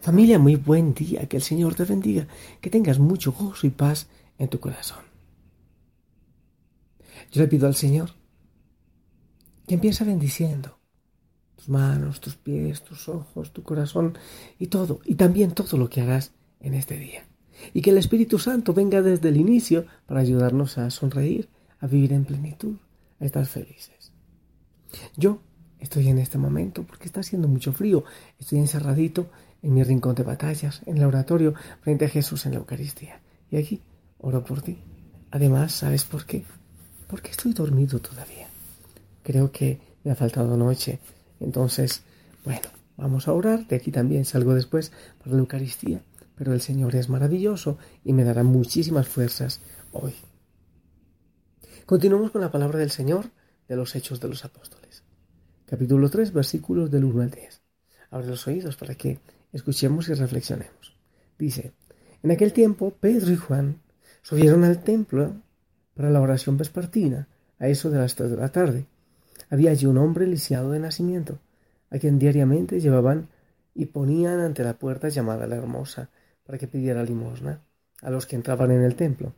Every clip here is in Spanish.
Familia, muy buen día, que el Señor te bendiga, que tengas mucho gozo y paz en tu corazón. Yo le pido al Señor que empiece bendiciendo tus manos, tus pies, tus ojos, tu corazón y todo, y también todo lo que harás en este día. Y que el Espíritu Santo venga desde el inicio para ayudarnos a sonreír, a vivir en plenitud, a estar felices. Yo estoy en este momento porque está haciendo mucho frío, estoy encerradito en mi rincón de batallas, en el oratorio, frente a Jesús en la Eucaristía. Y aquí oro por ti. Además, ¿sabes por qué? Porque estoy dormido todavía. Creo que me ha faltado noche. Entonces, bueno, vamos a orar. De aquí también salgo después para la Eucaristía. Pero el Señor es maravilloso y me dará muchísimas fuerzas hoy. Continuamos con la palabra del Señor de los Hechos de los Apóstoles. Capítulo 3, versículos del 1 al 10. Abre los oídos para que Escuchemos y reflexionemos. Dice, en aquel tiempo Pedro y Juan subieron al templo para la oración vespertina, a eso de las tres de la tarde. Había allí un hombre lisiado de nacimiento, a quien diariamente llevaban y ponían ante la puerta llamada la Hermosa, para que pidiera limosna a los que entraban en el templo.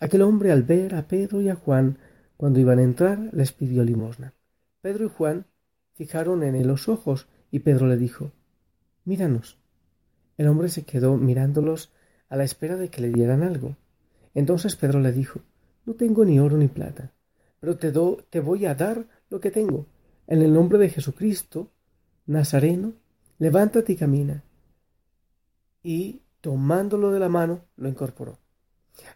Aquel hombre al ver a Pedro y a Juan cuando iban a entrar, les pidió limosna. Pedro y Juan fijaron en él los ojos, y Pedro le dijo Míranos. El hombre se quedó mirándolos a la espera de que le dieran algo. Entonces Pedro le dijo, No tengo ni oro ni plata, pero te, do, te voy a dar lo que tengo. En el nombre de Jesucristo, Nazareno, levántate y camina. Y, tomándolo de la mano, lo incorporó.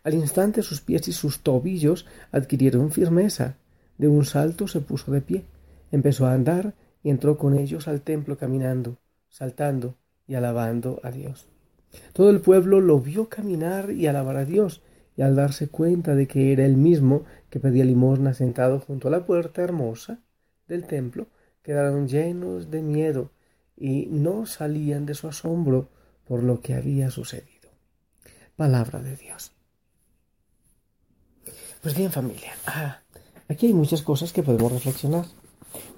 Al instante sus pies y sus tobillos adquirieron firmeza. De un salto se puso de pie, empezó a andar y entró con ellos al templo caminando saltando y alabando a Dios. Todo el pueblo lo vio caminar y alabar a Dios, y al darse cuenta de que era el mismo que pedía limosna sentado junto a la puerta hermosa del templo, quedaron llenos de miedo y no salían de su asombro por lo que había sucedido. Palabra de Dios. Pues bien familia, ah, aquí hay muchas cosas que podemos reflexionar,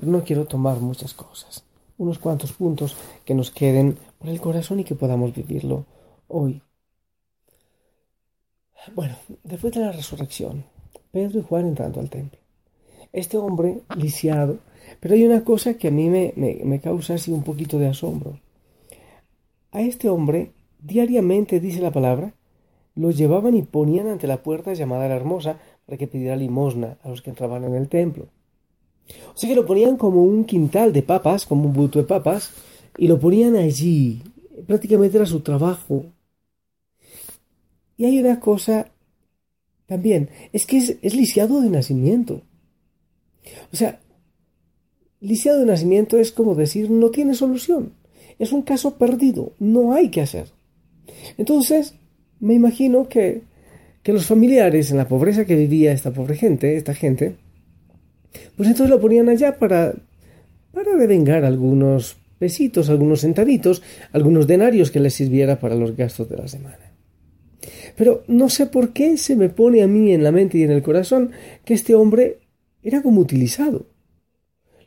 pero no quiero tomar muchas cosas unos cuantos puntos que nos queden por el corazón y que podamos vivirlo hoy. Bueno, después de la resurrección, Pedro y Juan entrando al templo. Este hombre lisiado, pero hay una cosa que a mí me, me causa así un poquito de asombro. A este hombre, diariamente, dice la palabra, lo llevaban y ponían ante la puerta llamada la hermosa para que pidiera limosna a los que entraban en el templo. Sea que lo ponían como un quintal de papas, como un buto de papas, y lo ponían allí. Prácticamente era su trabajo. Y hay una cosa también, es que es, lisiado de nacimiento. O sea, lisiado de nacimiento es como decir no tiene solución. Es un caso perdido, no hay que hacer. Entonces, me imagino que, que los familiares en la pobreza que vivía esta pobre gente, esta gente, pues entonces lo ponían allá para, para devengar algunos pesitos, algunos centavitos, algunos denarios que les sirviera para los gastos de la semana. Pero no sé por qué se me pone a mí en la mente y en el corazón que este hombre era como utilizado.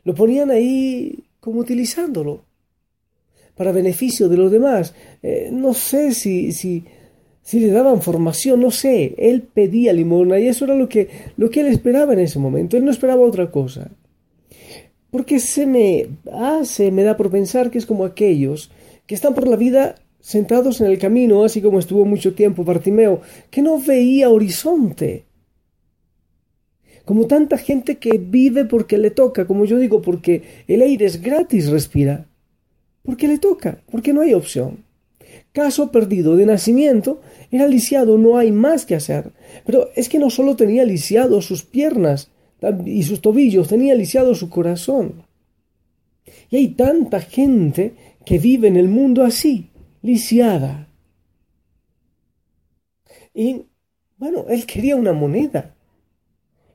Lo ponían ahí como utilizándolo para beneficio de los demás. Eh, no sé si, si, si le daban formación, no sé, él pedía limosna y eso era lo que, lo que él esperaba en ese momento, él no esperaba otra cosa. Porque se me hace, me da por pensar que es como aquellos que están por la vida sentados en el camino, así como estuvo mucho tiempo Bartimeo, que no veía horizonte. Como tanta gente que vive porque le toca, como yo digo, porque el aire es gratis, respira. Porque le toca, porque no hay opción caso perdido de nacimiento, era lisiado, no hay más que hacer. Pero es que no solo tenía lisiado sus piernas y sus tobillos, tenía lisiado su corazón. Y hay tanta gente que vive en el mundo así, lisiada. Y bueno, él quería una moneda.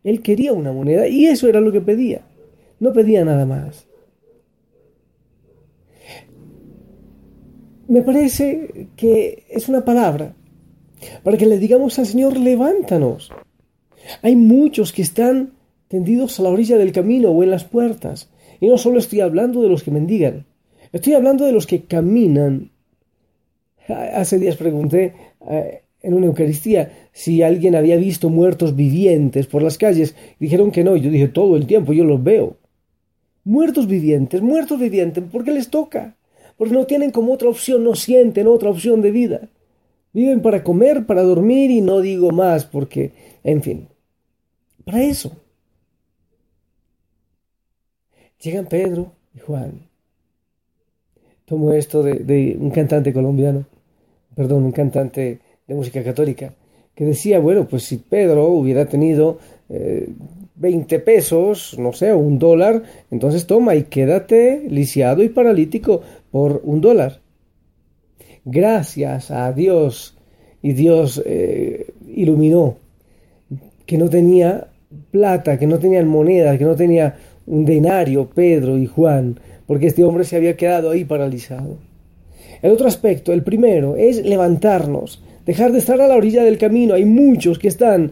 Él quería una moneda y eso era lo que pedía. No pedía nada más. Me parece que es una palabra para que le digamos al Señor, levántanos. Hay muchos que están tendidos a la orilla del camino o en las puertas. Y no solo estoy hablando de los que mendigan, Estoy hablando de los que caminan. Hace días pregunté eh, en una Eucaristía si alguien había visto muertos vivientes por las calles. Dijeron que no. Yo dije todo el tiempo, yo los veo. Muertos vivientes, muertos vivientes, ¿por qué les toca? Porque no tienen como otra opción, no sienten otra opción de vida. Viven para comer, para dormir y no digo más porque, en fin, para eso. Llegan Pedro y Juan. Tomo esto de, un cantante colombiano, perdón, un cantante de música católica, que decía, bueno, pues si Pedro hubiera tenido eh, 20 pesos, no sé, un dólar, entonces toma y quédate lisiado y paralítico por un dólar. Gracias a Dios y Dios eh, iluminó que no tenía plata, que no tenían monedas, que no tenía un denario Pedro y Juan, porque este hombre se había quedado ahí paralizado. El otro aspecto, el primero, es levantarnos, dejar de estar a la orilla del camino. Hay muchos que están,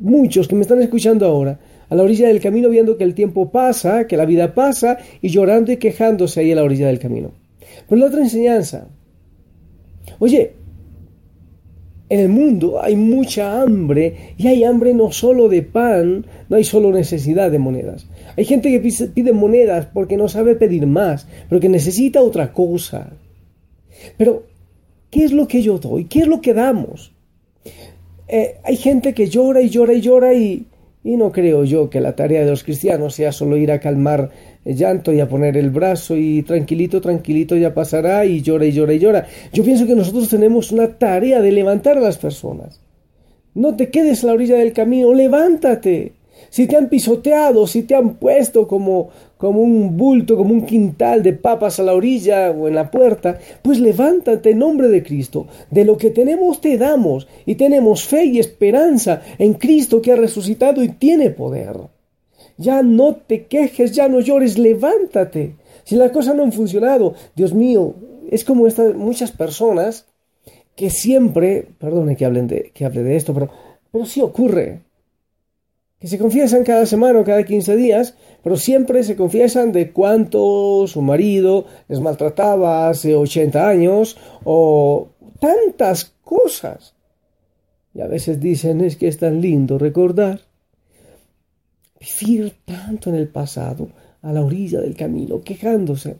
muchos que me están escuchando ahora, a la orilla del camino viendo que el tiempo pasa, que la vida pasa y llorando y quejándose ahí a la orilla del camino. Pero la otra enseñanza, oye, en el mundo hay mucha hambre y hay hambre no solo de pan, no hay solo necesidad de monedas. Hay gente que pide monedas porque no sabe pedir más, pero que necesita otra cosa. Pero, ¿qué es lo que yo doy? ¿Qué es lo que damos? Eh, hay gente que llora y llora y llora y, y no creo yo que la tarea de los cristianos sea solo ir a calmar el llanto y a poner el brazo y tranquilito, tranquilito ya pasará y llora y llora y llora. Yo pienso que nosotros tenemos una tarea de levantar a las personas. No te quedes a la orilla del camino, levántate si te han pisoteado, si te han puesto como, como un bulto, como un quintal de papas a la orilla o en la puerta, pues levántate en nombre de Cristo. De lo que tenemos te damos y tenemos fe y esperanza en Cristo que ha resucitado y tiene poder. Ya no te quejes, ya no llores, levántate. Si la cosa no ha funcionado, Dios mío, es como estas muchas personas que siempre, perdone que hablen de que hable de esto, pero pero sí ocurre que se confiesan cada semana o cada 15 días, pero siempre se confiesan de cuánto su marido les maltrataba hace 80 años o tantas cosas. Y a veces dicen es que es tan lindo recordar. Vivir tanto en el pasado, a la orilla del camino, quejándose,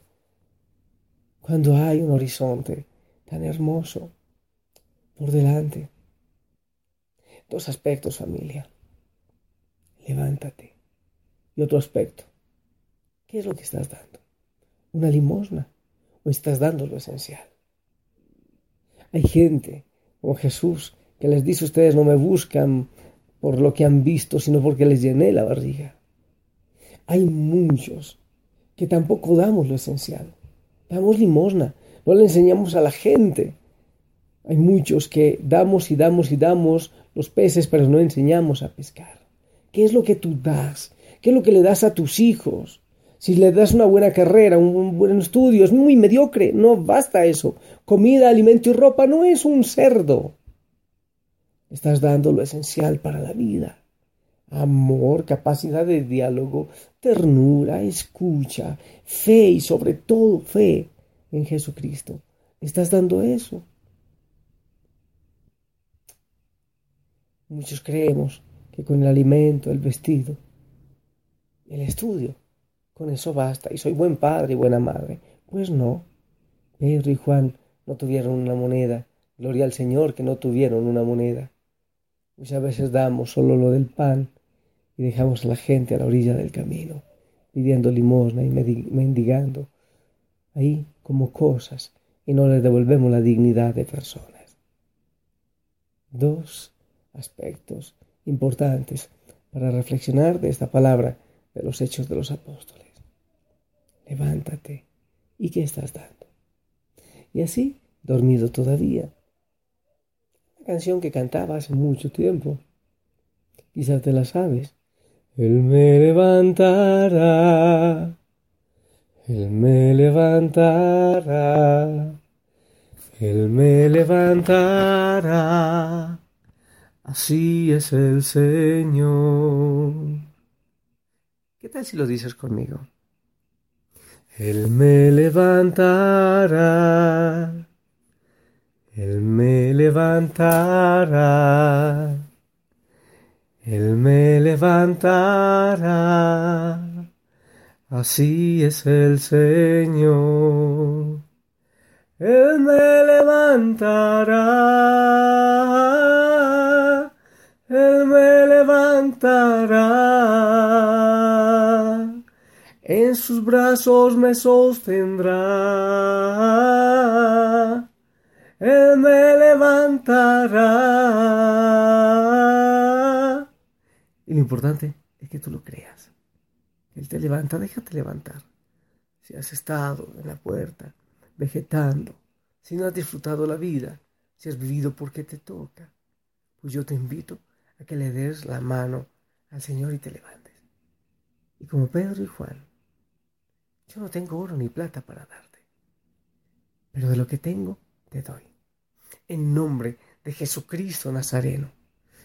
cuando hay un horizonte tan hermoso por delante. Dos aspectos, familia levántate. Y otro aspecto, ¿qué es lo que estás dando? ¿Una limosna o estás dando lo esencial? Hay gente como Jesús que les dice ustedes no me buscan por lo que han visto, sino porque les llené la barriga. Hay muchos que tampoco damos lo esencial. Damos limosna, no le enseñamos a la gente. Hay muchos que damos y damos y damos los peces, pero no enseñamos a pescar. ¿Qué es lo que tú das? ¿Qué es lo que le das a tus hijos? Si le das una buena carrera, un buen estudio, es muy mediocre, no basta eso. Comida, alimento y ropa no es un cerdo. Estás dando lo esencial para la vida. Amor, capacidad de diálogo, ternura, escucha, fe y sobre todo fe en Jesucristo. Estás dando eso. Muchos creemos que con el alimento, el vestido, el estudio, con eso basta. Y soy buen padre y buena madre. Pues no. Pedro y Juan no tuvieron una moneda. Gloria al Señor que no tuvieron una moneda. Muchas veces damos solo lo del pan y dejamos a la gente a la orilla del camino, pidiendo limosna y mendigando ahí como cosas y no les devolvemos la dignidad de personas. Dos aspectos importantes para reflexionar de esta palabra de los hechos de los apóstoles. Levántate. ¿Y qué estás dando? Y así, dormido todavía. Una canción que cantaba hace mucho tiempo. Quizás te la sabes. Él me levantará. Él me levantará. Él me levantará Así es el Señor. ¿Qué tal si lo dices conmigo? Él me levantará, Él me levantará, Él me levantará. Así es el Señor. Él me levantará, en sus brazos me sostendrá, Él me levantará. Y lo importante es que tú lo creas. Él te levanta, déjate levantar. Si has estado en la puerta, vegetando, si no has disfrutado la vida, si has vivido porque te toca, pues yo te invito a que le des la mano al Señor y te levantes. Y como Pedro y Juan, yo no tengo oro ni plata para darte, pero de lo que tengo te doy. En nombre de Jesucristo Nazareno,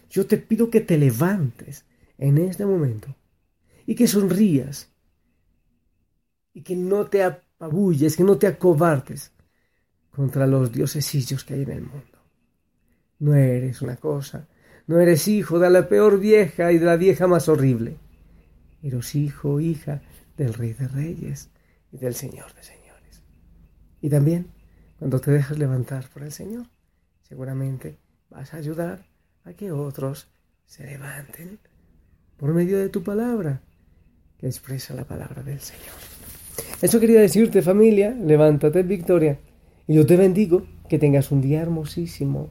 yo te pido que te levantes en este momento y que sonrías y que no te apabulles, que no te acobardes contra los diosesillos que hay en el mundo. No eres una cosa, no eres hijo de la peor vieja y de la vieja más horrible. Eres hijo o hija del Rey de Reyes y del Señor de Señores. Y también, cuando te dejas levantar por el Señor, seguramente vas a ayudar a que otros se levanten por medio de tu palabra, que expresa la palabra del Señor. Eso quería decirte familia, levántate victoria y yo te bendigo que tengas un día hermosísimo.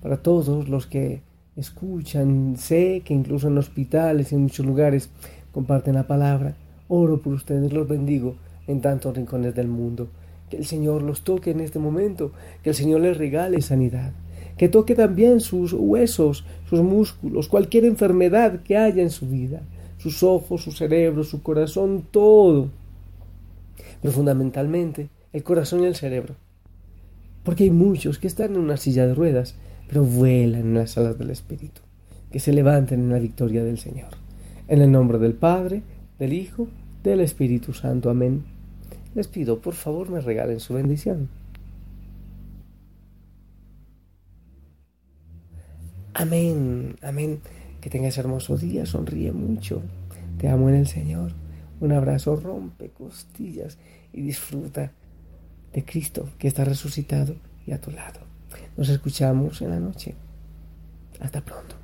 Para todos los que escuchan, sé que incluso en hospitales y en muchos lugares comparten la palabra, oro por ustedes, los bendigo en tantos rincones del mundo. Que el Señor los toque en este momento, que el Señor les regale sanidad, que toque también sus huesos, sus músculos, cualquier enfermedad que haya en su vida sus ojos, su cerebro, su corazón, todo. Pero fundamentalmente el corazón y el cerebro. Porque hay muchos que están en una silla de ruedas, pero vuelan en las alas del Espíritu, que se levanten en la victoria del Señor. En el nombre del Padre, del Hijo, del Espíritu Santo. Amén. Les pido, por favor, me regalen su bendición. Amén, amén. Que tengas hermoso día, sonríe mucho. Te amo en el Señor. Un abrazo rompe costillas y disfruta de Cristo que está resucitado y a tu lado. Nos escuchamos en la noche. Hasta pronto.